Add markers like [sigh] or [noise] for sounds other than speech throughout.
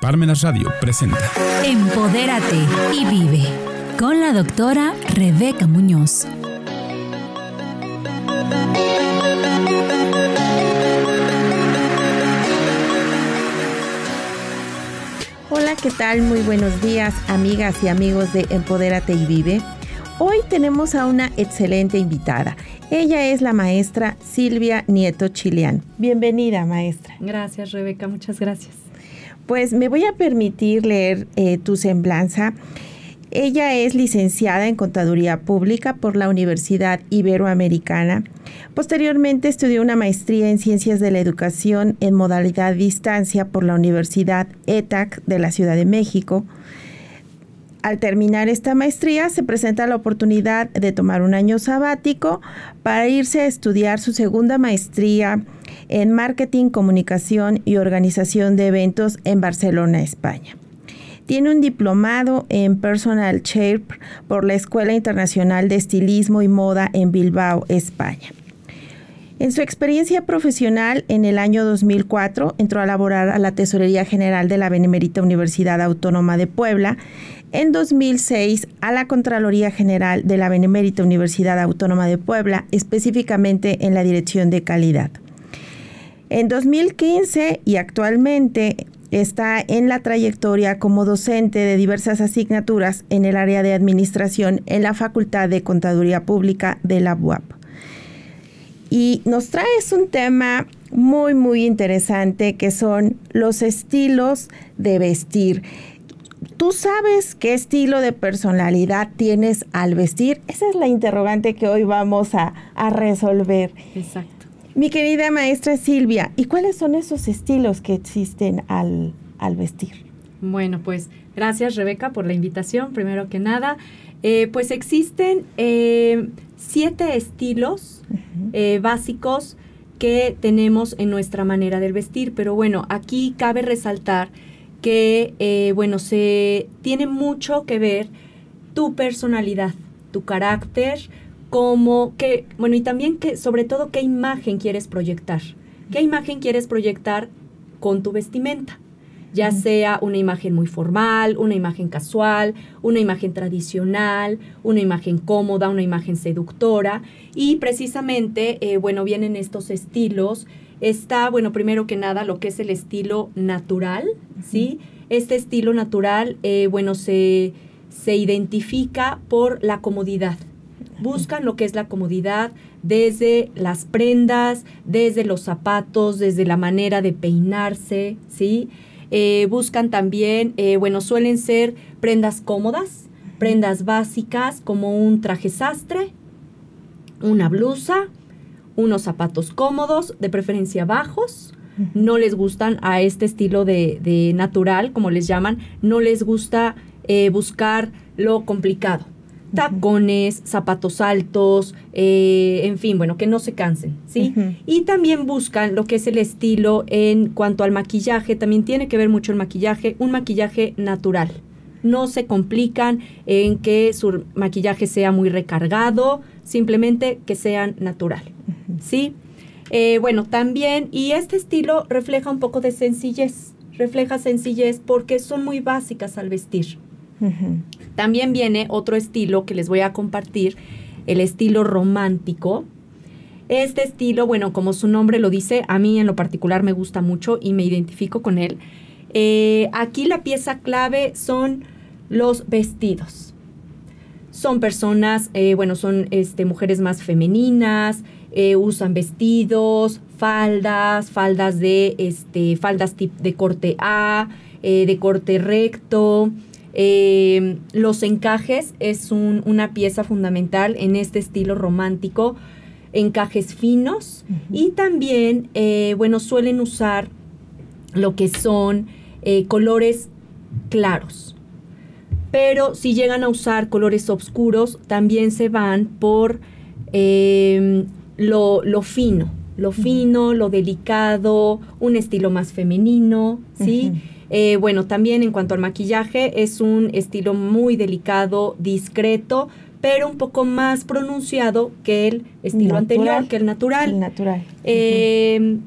Parmenas Radio presenta Empodérate y vive con la doctora Rebeca Muñoz. Hola, ¿qué tal? Muy buenos días, amigas y amigos de Empodérate y Vive. Hoy tenemos a una excelente invitada. Ella es la maestra Silvia Nieto Chileán. Bienvenida, maestra. Gracias, Rebeca, muchas gracias. Pues me voy a permitir leer eh, tu semblanza. Ella es licenciada en Contaduría Pública por la Universidad Iberoamericana. Posteriormente estudió una maestría en Ciencias de la Educación en modalidad distancia por la Universidad ETAC de la Ciudad de México. Al terminar esta maestría se presenta la oportunidad de tomar un año sabático para irse a estudiar su segunda maestría en Marketing, Comunicación y Organización de Eventos en Barcelona, España. Tiene un diplomado en Personal Shape por la Escuela Internacional de Estilismo y Moda en Bilbao, España. En su experiencia profesional, en el año 2004 entró a laborar a la Tesorería General de la Benemérita Universidad Autónoma de Puebla. En 2006 a la Contraloría General de la Benemérita Universidad Autónoma de Puebla, específicamente en la Dirección de Calidad. En 2015 y actualmente está en la trayectoria como docente de diversas asignaturas en el área de administración en la Facultad de Contaduría Pública de la UAP. Y nos traes un tema muy, muy interesante que son los estilos de vestir. ¿Tú sabes qué estilo de personalidad tienes al vestir? Esa es la interrogante que hoy vamos a, a resolver. Exacto. Mi querida maestra Silvia, ¿y cuáles son esos estilos que existen al, vestir? Bueno, pues gracias Rebeca por la invitación, primero que nada. Eh, pues existen eh, siete estilos eh, básicos que tenemos en nuestra manera de vestir, pero bueno, aquí cabe resaltar que, bueno, se tiene mucho que ver tu personalidad, tu carácter, cómo, que, bueno, y también que, sobre todo, qué imagen quieres proyectar. ¿Qué imagen quieres proyectar con tu vestimenta? Ya sea una imagen muy formal, una imagen casual, una imagen tradicional, una imagen cómoda, una imagen seductora. Y precisamente, eh, bueno, vienen estos estilos. Está, bueno, primero que nada, lo que es el estilo natural, ¿sí? Este estilo natural, eh, bueno, se, se identifica por la comodidad buscan lo que es la comodidad desde las prendas, desde los zapatos, desde la manera de peinarse, ¿sí? Eh, buscan también, eh, bueno, suelen ser prendas cómodas, prendas básicas como un traje sastre, una blusa, unos zapatos cómodos, de preferencia bajos. No les gustan a este estilo de, natural, como les llaman, no les gusta eh, buscar lo complicado tacones, zapatos altos, eh, en fin, bueno, que no se cansen, ¿sí? Y también buscan lo que es el estilo en cuanto al maquillaje, también tiene que ver mucho el maquillaje, un maquillaje natural. No se complican en que su maquillaje sea muy recargado, simplemente que sean natural, ¿sí? Eh, bueno, también, y este estilo refleja un poco de sencillez, refleja sencillez porque son muy básicas al vestir. También viene otro estilo que les voy a compartir, el estilo romántico. Este estilo, bueno, como su nombre lo dice, a mí en lo particular me gusta mucho y me identifico con él. Eh, aquí la pieza clave son los vestidos. Son personas, eh, bueno, son este, mujeres más femeninas, eh, usan vestidos, faldas, faldas de, este, faldas de corte A, de corte recto, eh, los encajes es una pieza fundamental en este estilo romántico, encajes finos. Y también, eh, bueno, suelen usar lo que son eh, colores claros. Pero si llegan a usar colores oscuros, también se van por em, lo, fino, lo fino, lo delicado, un estilo más femenino, ¿sí? Eh, bueno, también en cuanto al maquillaje, es un estilo muy delicado, discreto, pero un poco más pronunciado que el estilo anterior, que el natural. El natural. Em,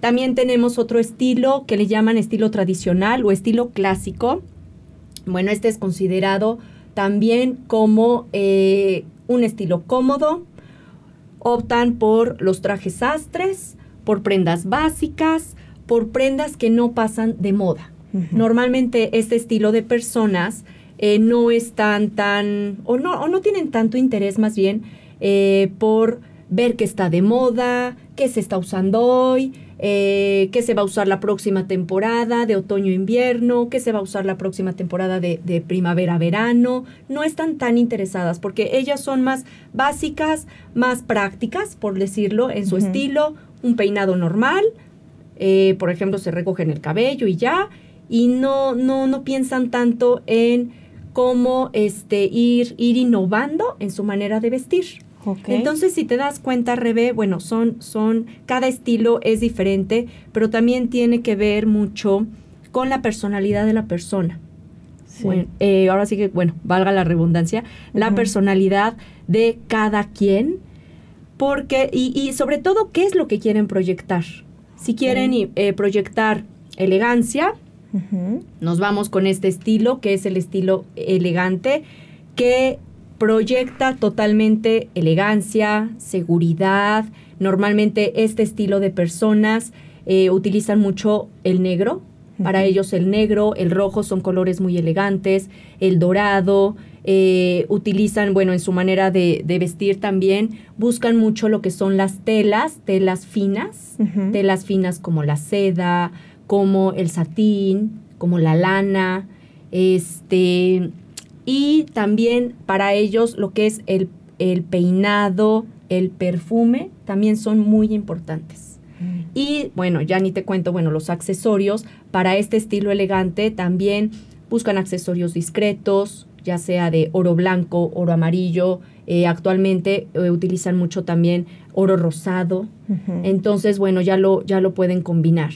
También tenemos otro estilo que le llaman estilo tradicional o estilo clásico. Bueno, este es considerado también como eh, un estilo cómodo. Optan por los trajes sastres, por prendas básicas, por prendas que no pasan de moda. Normalmente este estilo de personas eh, no están tan, o no, o no tienen tanto interés más bien eh, por ver qué está de moda, qué se está usando hoy, eh, qué se va a usar la próxima temporada de otoño-invierno, qué se va a usar la próxima temporada de, primavera-verano. No están tan interesadas porque ellas son más básicas, más prácticas, por decirlo, en su estilo, un peinado normal, eh, por ejemplo, se recogen el cabello y ya, y no, no, no piensan tanto en cómo este, ir, ir innovando en su manera de vestir. Entonces, si te das cuenta, Rebe, bueno, son, son, cada estilo es diferente, pero también tiene que ver mucho con la personalidad de la persona. Eh, ahora sí que, bueno, valga la redundancia, la personalidad de cada quien, porque, y, sobre todo, ¿qué es lo que quieren proyectar? Si quieren eh, proyectar elegancia, nos vamos con este estilo, que es el estilo elegante, que proyecta totalmente elegancia, seguridad. Normalmente este estilo de personas eh, utilizan mucho el negro. Para ellos el negro, el rojo son colores muy elegantes, el dorado, eh, utilizan, bueno, en su manera de, vestir también, buscan mucho lo que son las telas, telas finas, telas finas como la seda, como el satín, como la lana, este, y también para ellos lo que es el, peinado, el perfume, también son muy importantes. Mm. Y bueno, ya ni te cuento, bueno, los accesorios para este estilo elegante también buscan accesorios discretos, ya sea de oro blanco, oro amarillo. Eh, actualmente eh, utilizan mucho también oro rosado. Entonces, bueno, ya lo, ya lo pueden combinar.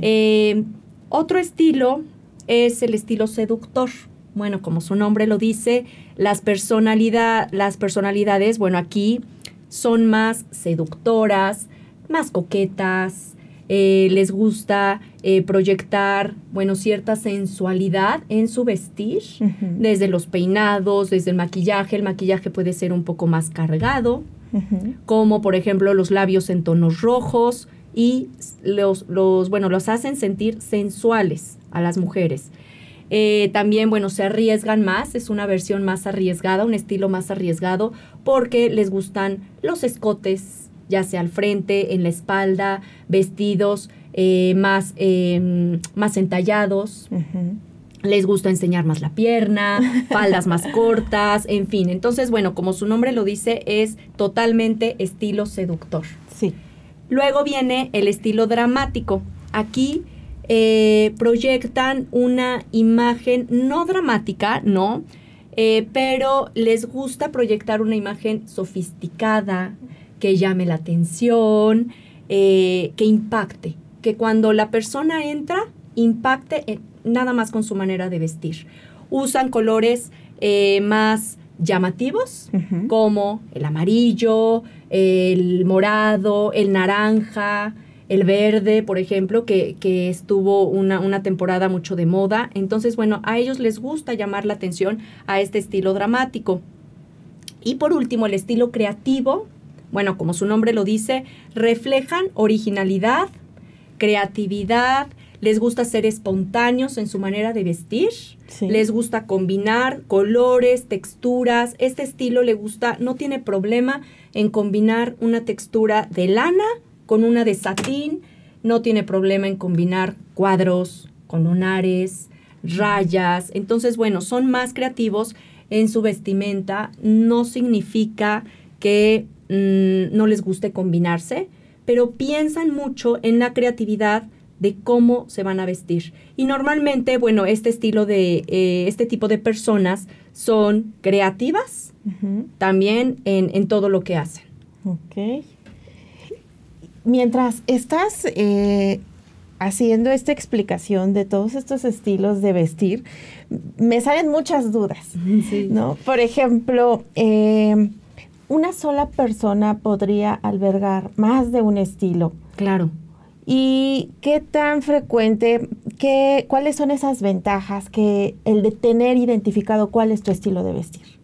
Eh, otro estilo es el estilo seductor bueno, como su nombre lo dice, las, personalidad, las personalidades, bueno, aquí son más seductoras, más coquetas, eh, les gusta eh, proyectar, bueno, cierta sensualidad en su vestir, desde los peinados, desde el maquillaje. El maquillaje puede ser un poco más cargado, como por ejemplo los labios en tonos rojos y los, los, bueno, los hacen sentir sensuales a las mujeres. Eh, también, bueno, se arriesgan más, es una versión más arriesgada, un estilo más arriesgado, porque les gustan los escotes, ya sea al frente, en la espalda, vestidos eh, más, em, más entallados. Les gusta enseñar más la pierna, [laughs] faldas más cortas, en fin. Entonces, bueno, como su nombre lo dice, es totalmente estilo seductor. Sí. Luego viene el estilo dramático. Aquí eh, proyectan una imagen no dramática, no, eh, pero les gusta proyectar una imagen sofisticada, que llame la atención, eh, que impacte, que cuando la persona entra, impacte nada más con su manera de vestir. Usan colores más llamativos, como el amarillo, el morado, el naranja, el verde, por ejemplo, que, estuvo una, una, temporada mucho de moda. Entonces, bueno, a ellos les gusta llamar la atención a este estilo dramático. Y por último, el estilo creativo, bueno, como su nombre lo dice, reflejan originalidad, creatividad, les gusta ser espontáneos en su manera de vestir, les gusta combinar colores, texturas, este estilo le gusta, no tiene problema en combinar una textura de lana con una de satín, no tiene problema en combinar cuadros con lunares, rayas. Entonces, bueno, son más creativos en su vestimenta. No significa que mm, no les guste combinarse, pero piensan mucho en la creatividad de cómo se van a vestir. Y normalmente, bueno, este estilo de, eh, este tipo de personas son creativas también en, en, todo lo que hacen. Ok mientras estás eh, haciendo esta explicación de todos estos estilos de vestir, me salen muchas dudas, [laughs] ¿no? Por ejemplo, eh, una sola persona podría albergar más de un estilo. Claro. ¿Y qué tan frecuente, qué, cuáles son esas ventajas que el de tener identificado cuál es tu estilo de vestir?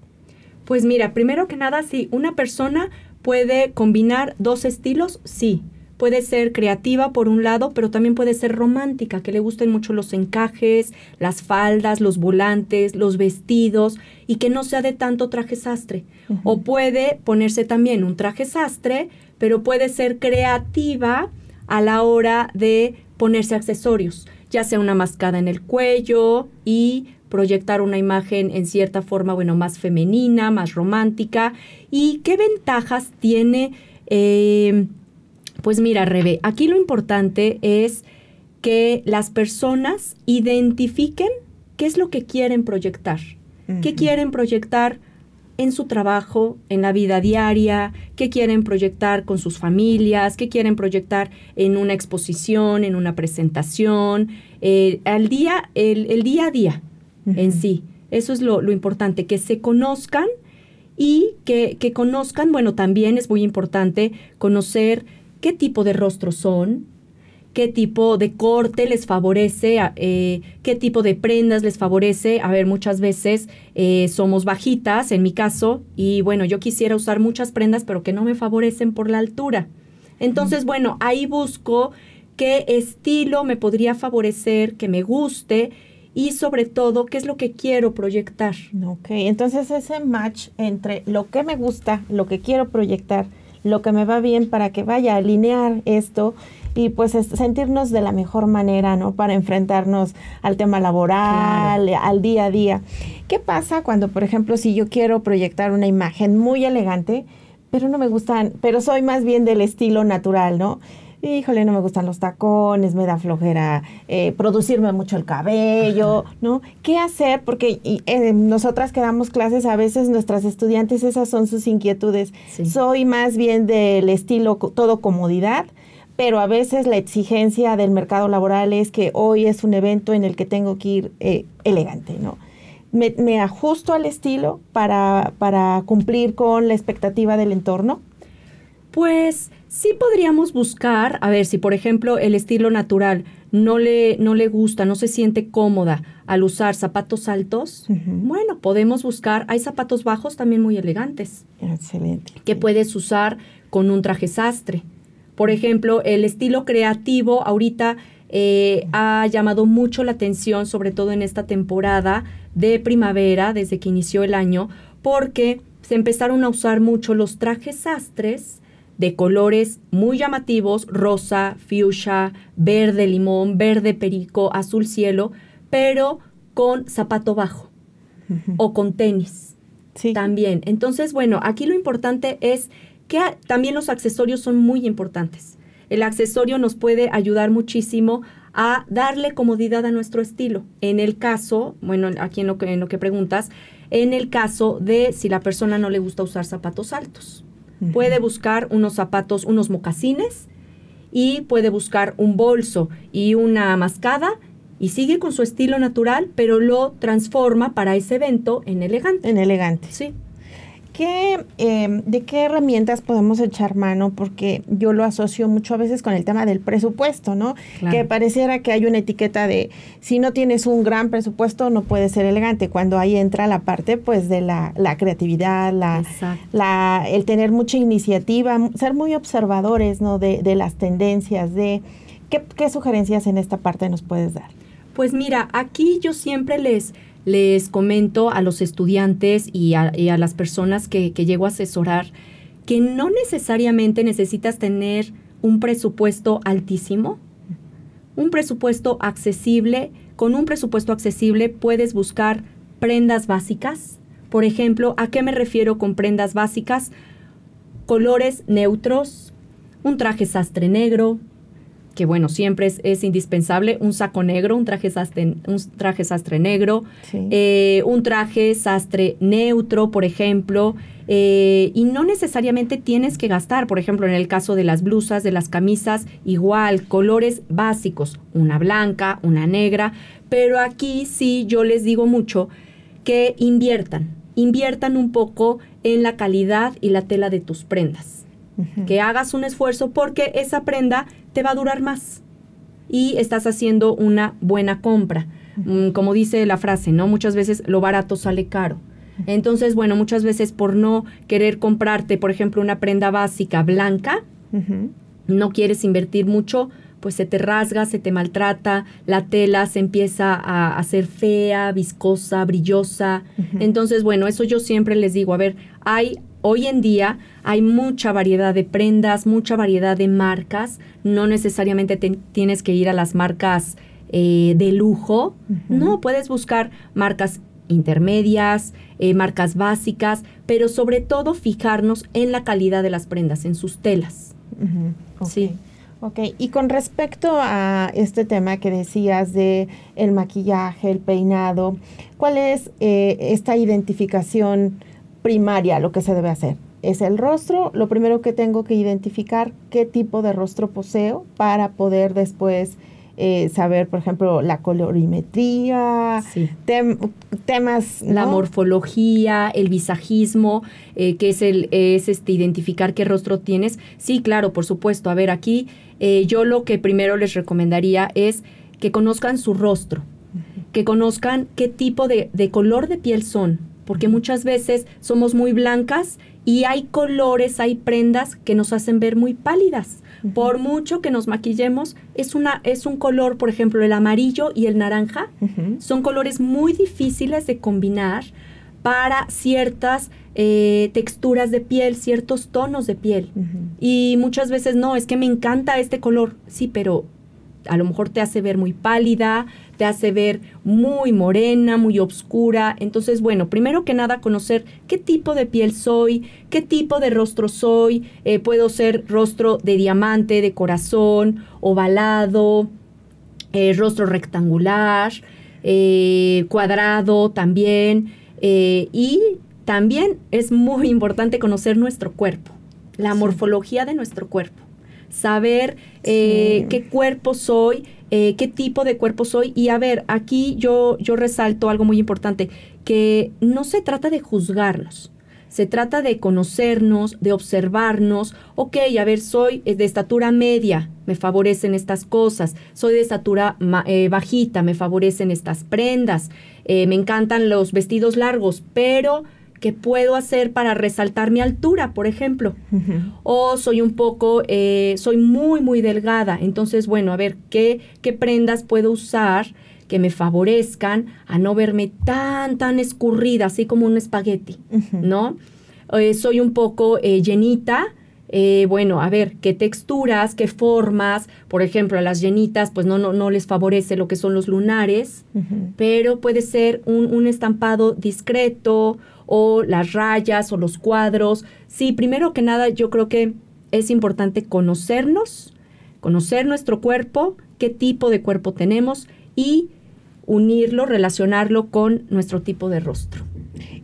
Pues mira, primero que nada, si una persona puede combinar dos estilos, sí. Puede ser creativa por un lado, pero también puede ser romántica, que le gusten mucho los encajes, las faldas, los volantes, los vestidos y que no sea de tanto traje sastre. O puede ponerse también un traje sastre, pero puede ser creativa a la hora de ponerse accesorios, ya sea una mascada en el cuello y proyectar una imagen en cierta forma, bueno, más femenina, más romántica. ¿Y qué ventajas tiene? Eh, pues mira, Rebe, aquí lo importante es que las personas identifiquen qué es lo que quieren proyectar. ¿Qué quieren proyectar en su trabajo, en la vida diaria, qué quieren proyectar con sus familias, qué quieren proyectar en una exposición, en una presentación, eh, al día, el, día a día en sí. Eso es lo, importante, que se conozcan y que, que conozcan, bueno, también es muy importante conocer qué tipo de rostros son, qué tipo de corte les favorece, eh, qué tipo de prendas les favorece. A ver, muchas veces eh, somos bajitas, en mi caso, y bueno, yo quisiera usar muchas prendas, pero que no me favorecen por la altura. Entonces, bueno, ahí busco qué estilo me podría favorecer, que me guste y sobre todo qué es lo que quiero proyectar. Ok, entonces ese match entre lo que me gusta, lo que quiero proyectar, lo que me va bien para que vaya a alinear esto y pues sentirnos de la mejor manera, ¿no? Para enfrentarnos al tema laboral, al día a día. ¿Qué pasa cuando, por ejemplo, si yo quiero proyectar una imagen muy elegante, pero no me gustan, pero soy más bien del estilo natural, ¿no? Híjole, no me gustan los tacones, me da flojera eh, producirme mucho el cabello, ¿no? ¿Qué hacer? Porque eh, nosotras que damos clases, a veces nuestras estudiantes, esas son sus inquietudes. Soy más bien del estilo todo comodidad, pero a veces la exigencia del mercado laboral es que hoy es un evento en el que tengo que ir eh, elegante, ¿no? Me, ajusto al estilo para, para cumplir con la expectativa del entorno? Pues sí podríamos buscar, a ver, si por ejemplo el estilo natural no le, no le gusta, no se siente cómoda al usar zapatos altos, bueno, podemos buscar, hay zapatos bajos también muy elegantes. Excelente. Que puedes usar con un traje sastre. Por ejemplo, el estilo creativo ahorita eh, ha llamado mucho la atención, sobre todo en esta temporada de primavera, desde que inició el año, porque se empezaron a usar mucho los trajes sastres de colores muy llamativos, rosa, fuchsia, verde limón, verde perico, azul cielo, pero con zapato bajo o con tenis. Sí. También. Entonces, bueno, aquí lo importante es que también los accesorios son muy importantes. El accesorio nos puede ayudar muchísimo a darle comodidad a nuestro estilo. En el caso, bueno, aquí en lo que, en lo que preguntas, en el caso de si la persona no le gusta usar zapatos altos. Puede buscar unos zapatos, unos mocasines y puede buscar un bolso y una mascada y sigue con su estilo natural, pero lo transforma para ese evento en elegante. En elegante. Sí. Em, ¿de qué herramientas podemos echar mano? Porque yo lo asocio mucho a veces con el tema del presupuesto, ¿no? Que pareciera que hay una etiqueta de si no tienes un gran presupuesto no puede ser elegante, cuando ahí entra la parte pues de la, creatividad, la, la, el tener mucha iniciativa, ser muy observadores, ¿no? De, de las tendencias, de ¿qué, ¿qué sugerencias en esta parte nos puedes dar? Pues mira, aquí yo siempre les les comento a los estudiantes y a, las personas que, que llego a asesorar que no necesariamente necesitas tener un presupuesto altísimo, un presupuesto accesible. Con un presupuesto accesible puedes buscar prendas básicas. Por ejemplo, ¿a qué me refiero con prendas básicas? Colores neutros, un traje sastre negro, que bueno, siempre es, indispensable, un saco negro, un traje sastre, un traje sastre negro, eh, un traje sastre neutro, por ejemplo, eh, y no necesariamente tienes que gastar, por ejemplo, en el caso de las blusas, de las camisas, igual, colores básicos, una blanca, una negra, pero aquí sí yo les digo mucho que inviertan, inviertan un poco en la calidad y la tela de tus prendas. Que hagas un esfuerzo porque esa prenda te va a durar más y estás haciendo una buena compra. Mm, como dice la frase, ¿no? Muchas veces lo barato sale caro. Entonces, bueno, muchas veces por no querer comprarte, por ejemplo, una prenda básica blanca, no quieres invertir mucho, pues se te rasga, se te maltrata, la tela se empieza a hacer fea, viscosa, brillosa. Entonces, bueno, eso yo siempre les digo, a ver, hay hoy en día hay mucha variedad de prendas, mucha variedad de marcas, no necesariamente tienes que ir a las marcas eh, de lujo, no, puedes buscar marcas intermedias, eh, marcas básicas, pero sobre todo fijarnos en la calidad de las prendas, en sus telas. Sí. Ok, y con respecto a este tema que decías de el maquillaje, el peinado, ¿cuál es eh, esta identificación primaria, lo que se debe hacer? Es el rostro, lo primero que tengo que identificar qué tipo de rostro poseo para poder después eh, saber, por ejemplo, la colorimetría, temas... La morfología, el visajismo, eh, que es, el, es este, identificar qué rostro tienes. Sí, claro, por supuesto. A ver, aquí eh, yo lo que primero les recomendaría es que conozcan su rostro, que conozcan qué tipo de, de color de piel son, porque muchas veces somos muy blancas y hay colores, hay prendas que nos hacen ver muy pálidas. Por mucho que nos maquillemos, es, una, es un color, por ejemplo, el amarillo y el naranja, son colores muy difíciles de combinar para ciertas eh, texturas de piel, ciertos tonos de piel. Y muchas veces no, es que me encanta este color, sí, pero a lo mejor te hace ver muy pálida, te hace ver muy morena, muy oscura. Entonces, bueno, primero que nada conocer qué tipo de piel soy, qué tipo de rostro soy. Eh, puedo ser rostro de diamante, de corazón, ovalado, eh, rostro rectangular, eh, cuadrado también. y también es muy importante conocer nuestro cuerpo, la morfología de nuestro cuerpo saber qué cuerpo soy, eh, qué tipo de cuerpo soy. Y a ver, aquí yo, yo resalto algo muy importante, que no se trata de juzgarnos. Se trata de conocernos, de observarnos. Ok, a ver, soy de estatura media, me favorecen estas cosas. Soy de estatura eh, bajita, me favorecen estas prendas. me encantan los vestidos largos, pero ¿Qué puedo hacer para resaltar mi altura, por ejemplo? O soy un poco, eh, soy muy, muy delgada. Entonces, bueno, a ver, ¿qué, qué prendas puedo usar que me favorezcan a no verme tan, tan escurrida, así como un espagueti, ¿no? Eh, soy un poco eh, llenita. bueno, a ver, qué texturas, qué formas, por ejemplo, a las llenitas, pues no, no, no les favorece lo que son los lunares, pero puede ser un, un estampado discreto o las rayas o los cuadros. Sí, primero que nada yo creo que es importante conocernos, conocer nuestro cuerpo, qué tipo de cuerpo tenemos y unirlo, relacionarlo con nuestro tipo de rostro.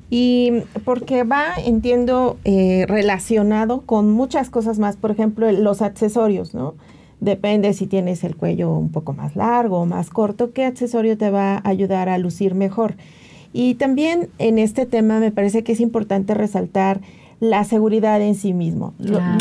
Y porque va, entiendo, eh, relacionado con muchas cosas más, por ejemplo, los accesorios, ¿no? Depende si tienes el cuello un poco más largo o más corto, qué accesorio te va a ayudar a lucir mejor. Y también en este tema me parece que es importante resaltar la seguridad en sí mismo.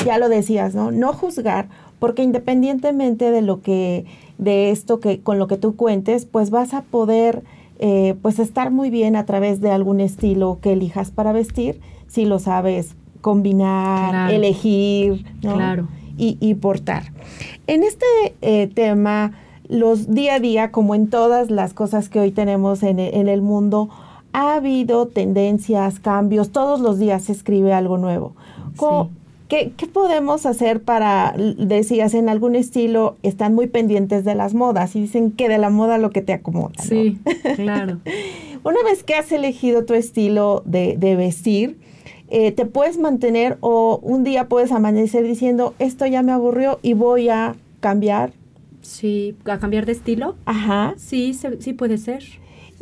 ya lo decías, ¿no? No juzgar, porque independientemente de lo que, de esto que con lo que tú cuentes, pues vas a poder eh, pues estar muy bien a través de algún estilo que elijas para vestir, si lo sabes combinar, elegir, Claro. Y, portar. En este eh, tema, los día a día, como en todas las cosas que hoy tenemos en, en el mundo, ha habido tendencias, cambios, todos los días se escribe algo nuevo. ¿qué, podemos hacer para, decías, en algún estilo están muy pendientes de las modas y dicen que de la moda lo que te acomoda? Sí, claro. [laughs] Una vez que has elegido tu estilo de, vestir, eh, te puedes mantener o un día puedes amanecer diciendo, esto ya me aburrió y voy a cambiar. Sí, a cambiar de estilo. Ajá. Sí, sí puede ser.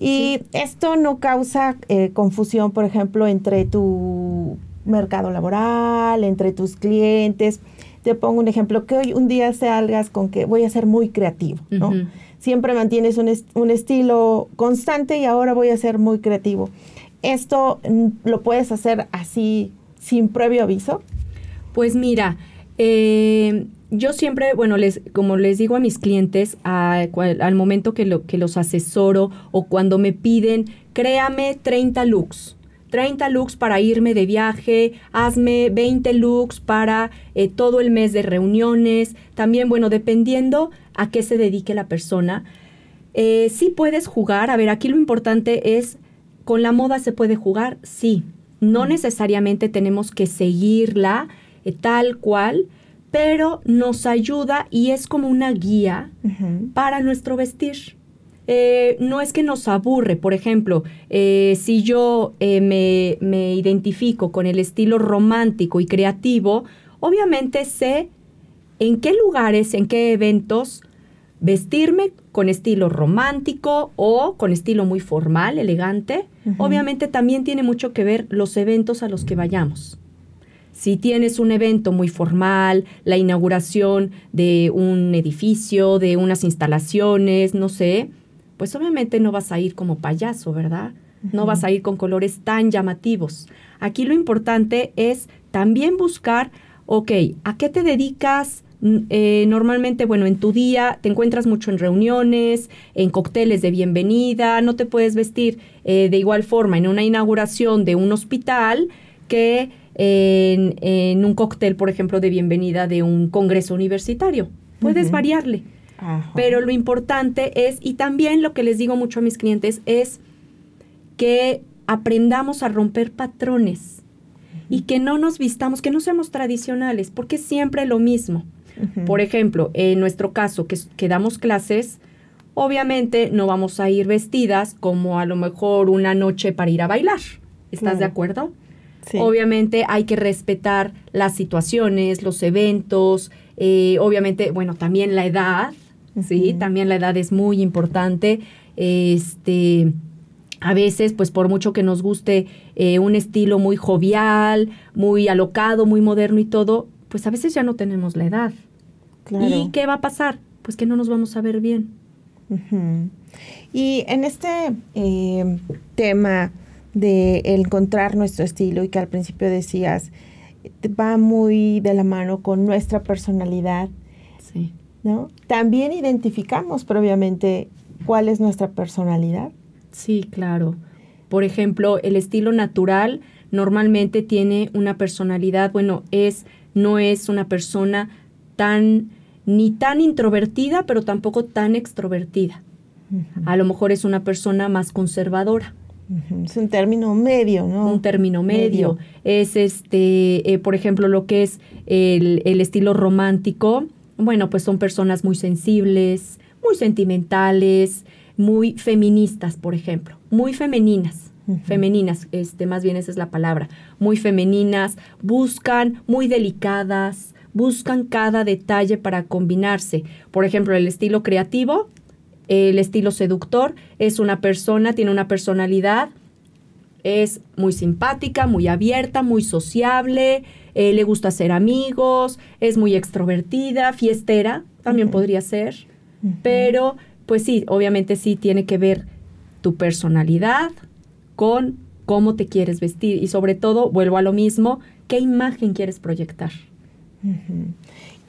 Y esto no causa eh, confusión, por ejemplo, entre tu mercado laboral, entre tus clientes. Te pongo un ejemplo, que hoy un día salgas con que voy a ser muy creativo, ¿no? Siempre mantienes un, un, estilo constante y ahora voy a ser muy creativo. ¿Esto mm, lo puedes hacer así sin previo aviso? Pues mira, eh, yo siempre, bueno, les, como les digo a mis clientes, al momento que, lo, que los asesoro o cuando me piden, créame 30 looks. 30 looks para irme de viaje, hazme 20 looks para eh, todo el mes de reuniones. También, bueno, dependiendo a qué se dedique la persona, eh, sí puedes jugar. A ver, aquí lo importante es, ¿con la moda se puede jugar? Sí. No necesariamente tenemos que seguirla eh, tal cual, pero nos ayuda y es como una guía para nuestro vestir. Eh, no es que nos aburre, por ejemplo, eh, si yo me, me identifico con el estilo romántico y creativo, obviamente sé en qué lugares, en qué eventos vestirme con estilo romántico o con estilo muy formal, elegante. Obviamente también tiene mucho que ver los eventos a los que vayamos. Si tienes un evento muy formal, la inauguración de un edificio, de unas instalaciones, no sé, pues obviamente no vas a ir como payaso, ¿verdad? No vas a ir con colores tan llamativos. Aquí lo importante es también buscar, ok, ¿a qué te dedicas? Eh, normalmente, bueno, en tu día te encuentras mucho en reuniones, en cócteles de bienvenida, no te puedes vestir eh, de igual forma en una inauguración de un hospital que en, un cóctel, por ejemplo, de bienvenida de un congreso universitario. Puedes variarle. Pero lo importante es, y también lo que les digo mucho a mis clientes, es que aprendamos a romper patrones y que no nos vistamos, que no seamos tradicionales, porque es siempre lo mismo. Por ejemplo, en nuestro caso, que, que, damos clases, obviamente no vamos a ir vestidas como a lo mejor una noche para ir a bailar. ¿Estás de acuerdo? Obviamente hay que respetar las situaciones, los eventos, eh, obviamente, bueno, también la edad, ¿sí? También la edad es muy importante. Este, a veces, pues por mucho que nos guste eh, un estilo muy jovial, muy alocado, muy moderno y todo, pues a veces ya no tenemos la edad. ¿Y qué va a pasar? Pues que no nos vamos a ver bien. Y en este eh, tema de encontrar nuestro estilo y que al principio decías, va muy de la mano con nuestra personalidad. Sí. ¿No? También identificamos previamente cuál es nuestra personalidad. Sí, claro. Por ejemplo, el estilo natural normalmente tiene una personalidad, bueno, es no es una persona tan ni tan introvertida, pero tampoco tan extrovertida. A lo mejor es una persona más conservadora. Es un término medio, ¿no? Un término medio. Es este, eh, por ejemplo, lo que es el, estilo romántico. Bueno, pues son personas muy sensibles, muy sentimentales, muy feministas, por ejemplo, muy femeninas. Femeninas, este, más bien esa es la palabra, muy femeninas, buscan muy delicadas, buscan cada detalle para combinarse. Por ejemplo, el estilo creativo el estilo seductor es una persona, tiene una personalidad, es muy simpática, muy abierta, muy sociable, eh, le gusta ser amigos, es muy extrovertida, fiestera, también podría ser, pero pues sí, obviamente sí tiene que ver tu personalidad con cómo te quieres vestir y sobre todo, vuelvo a lo mismo, qué imagen quieres proyectar.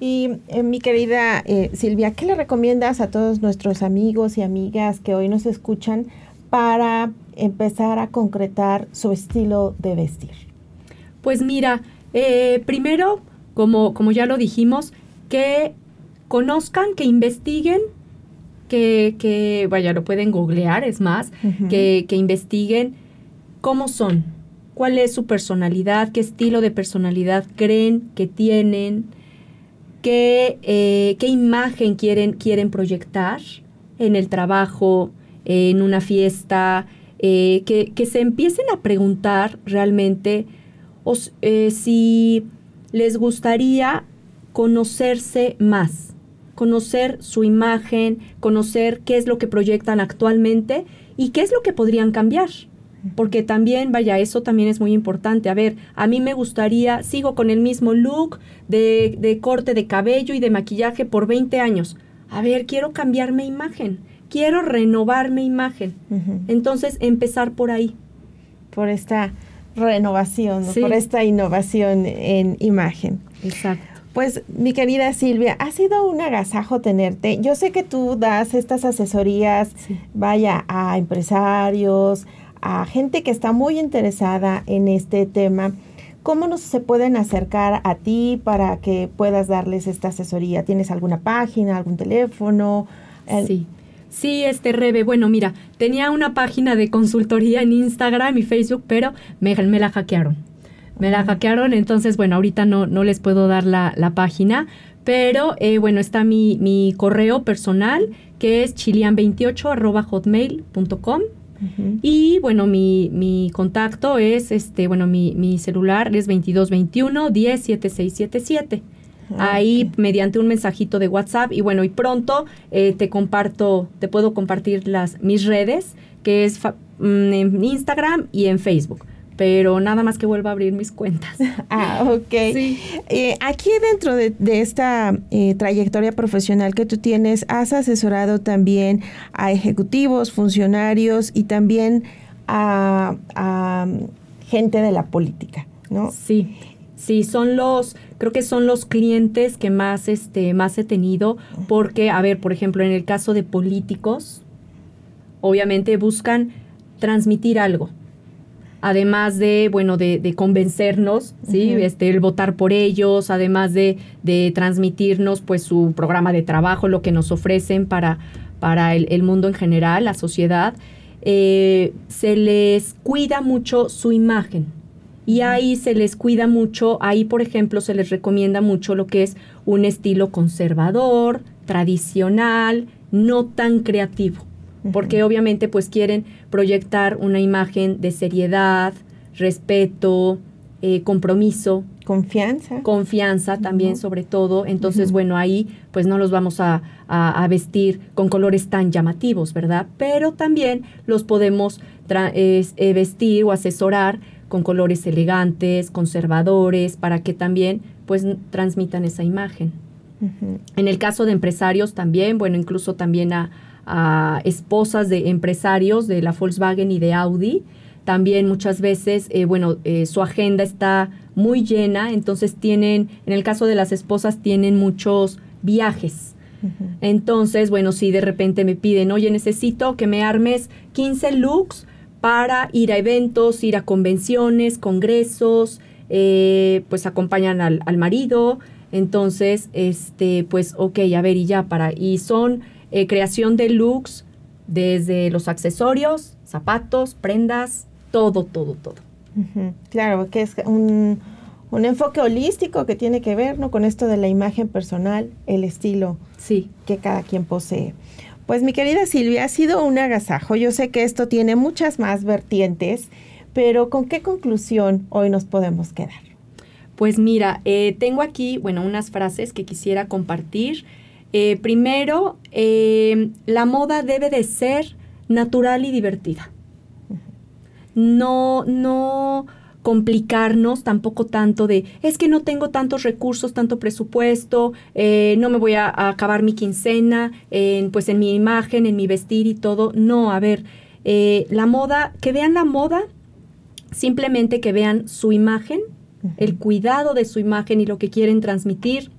Y eh, mi querida eh, Silvia, ¿qué le recomiendas a todos nuestros amigos y amigas que hoy nos escuchan para empezar a concretar su estilo de vestir? Pues mira, eh, primero, como, como ya lo dijimos, que conozcan, que investiguen, que, que vaya, lo pueden googlear, es más, que, que investiguen cómo son, cuál es su personalidad, qué estilo de personalidad creen que tienen, qué, eh, qué imagen quieren, quieren proyectar en el trabajo, en una fiesta, eh, que, se empiecen a preguntar realmente eh, si les gustaría conocerse más, conocer su imagen, conocer qué es lo que proyectan actualmente y qué es lo que podrían cambiar porque también, vaya, eso también es muy importante. A ver, a mí me gustaría, sigo con el mismo look de, de corte de cabello y de maquillaje por 20 años. A ver, quiero cambiar mi imagen, quiero renovar mi imagen. Entonces, empezar por ahí. Por esta renovación, por esta innovación en imagen. Exacto. Pues mi querida Silvia, ha sido un agasajo tenerte. Yo sé que tú das estas asesorías, vaya, a empresarios, a gente que está muy interesada en este tema. ¿Cómo nos se pueden acercar a ti para que puedas darles esta asesoría? ¿Tienes alguna página, algún teléfono? Sí. Sí, este Rebe, bueno, mira, tenía una página de consultoría en Instagram y Facebook, pero me, me la hackearon. Me la hackearon, entonces, bueno, ahorita no, no les puedo dar la, la página, pero eh, bueno, está mi, mi, correo personal, que es chilian28 hotmail.com. Y bueno, mi, mi, contacto es, este, bueno, mi, mi celular es 2221 107677. Ahí mediante un mensajito de WhatsApp. Y bueno, y pronto eh, te comparto, te puedo compartir las mis redes, que es mm, en Instagram y en Facebook pero nada más que vuelva a abrir mis cuentas. [laughs] ah, ok. Eh, aquí dentro de, esta eh, trayectoria profesional que tú tienes, has asesorado también a ejecutivos, funcionarios y también a, a gente de la política, ¿no? Sí. Sí, son los, creo que son los clientes que más, este, más he tenido, porque, a ver, por ejemplo, en el caso de políticos, obviamente buscan transmitir algo, además de, bueno, de, convencernos, ¿sí? este, el votar por ellos, además de, de, transmitirnos, pues, su programa de trabajo, lo que nos ofrecen para, para el, mundo en general, la sociedad, eh, se les cuida mucho su imagen, y ahí se les cuida mucho, ahí por ejemplo se les recomienda mucho lo que es un estilo conservador, tradicional, no tan creativo, porque obviamente pues quieren proyectar una imagen de seriedad, respeto, eh, compromiso. Confianza. Confianza también sobre todo. Entonces, bueno, ahí pues no los vamos a, vestir con colores tan llamativos, ¿verdad? Pero también los podemos eh, vestir o asesorar con colores elegantes, conservadores, para que también pues transmitan esa imagen. En el caso de empresarios también, bueno, incluso también a, esposas de empresarios de la Volkswagen y de Audi, también muchas veces, eh, bueno, eh, su agenda está muy llena, entonces tienen, en el caso de las esposas, tienen muchos viajes. Entonces, bueno, si de repente me piden, oye, necesito que me armes 15 looks para ir a eventos, ir a convenciones, congresos, eh, pues acompañan al, marido. Entonces, este, pues, ok, a ver, y ya para. Y son eh, creación de looks desde los accesorios, zapatos, prendas, todo, todo, todo. Claro, que es un, un, enfoque holístico que tiene que ver ¿no? con esto de la imagen personal, el estilo sí. que cada quien posee. Pues mi querida Silvia, ha sido un agasajo. Yo sé que esto tiene muchas más vertientes, pero ¿con qué conclusión hoy nos podemos quedar? Pues mira, eh, tengo aquí, bueno, unas frases que quisiera compartir. Eh, primero, eh, la moda debe de ser natural y divertida. No, no complicarnos tampoco tanto de, es que no tengo tantos recursos, tanto presupuesto, eh, no me voy a, acabar mi quincena, en, pues en mi imagen, en mi vestir y todo. No, a ver, eh, la moda, que vean la moda, simplemente que vean su imagen, el cuidado de su imagen y lo que quieren transmitir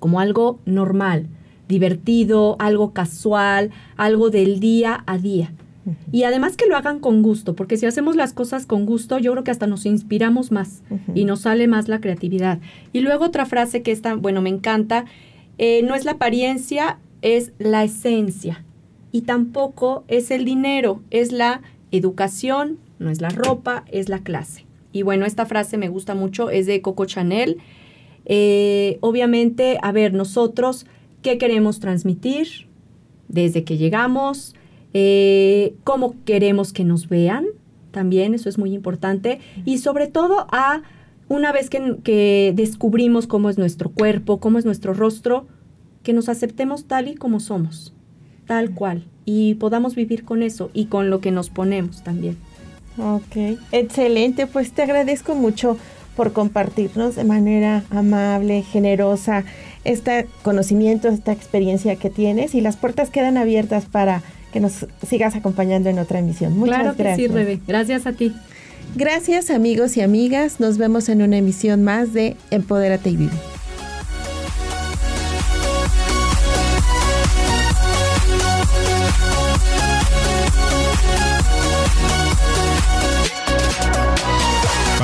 como algo normal, divertido, algo casual, algo del día a día. Y además que lo hagan con gusto, porque si hacemos las cosas con gusto, yo creo que hasta nos inspiramos más y nos sale más la creatividad. Y luego otra frase que está, bueno, me encanta, eh, no es la apariencia, es la esencia. Y tampoco es el dinero, es la educación, no es la ropa, es la clase. Y bueno, esta frase me gusta mucho, es de Coco Chanel. Eh, obviamente, a ver, nosotros, ¿qué queremos transmitir? Desde que llegamos, eh, cómo queremos que nos vean, también eso es muy importante, y sobre todo a una vez que, descubrimos cómo es nuestro cuerpo, cómo es nuestro rostro, que nos aceptemos tal y como somos, tal cual, y podamos vivir con eso y con lo que nos ponemos también. Ok, excelente, pues te agradezco mucho por compartirnos de manera amable, generosa, este conocimiento, esta experiencia que tienes y las puertas quedan abiertas para que nos sigas acompañando en otra emisión. Muchas claro que sí, Rebe. Gracias a ti. Gracias amigos y amigas. Nos vemos en una emisión más de Empodérate y Vive.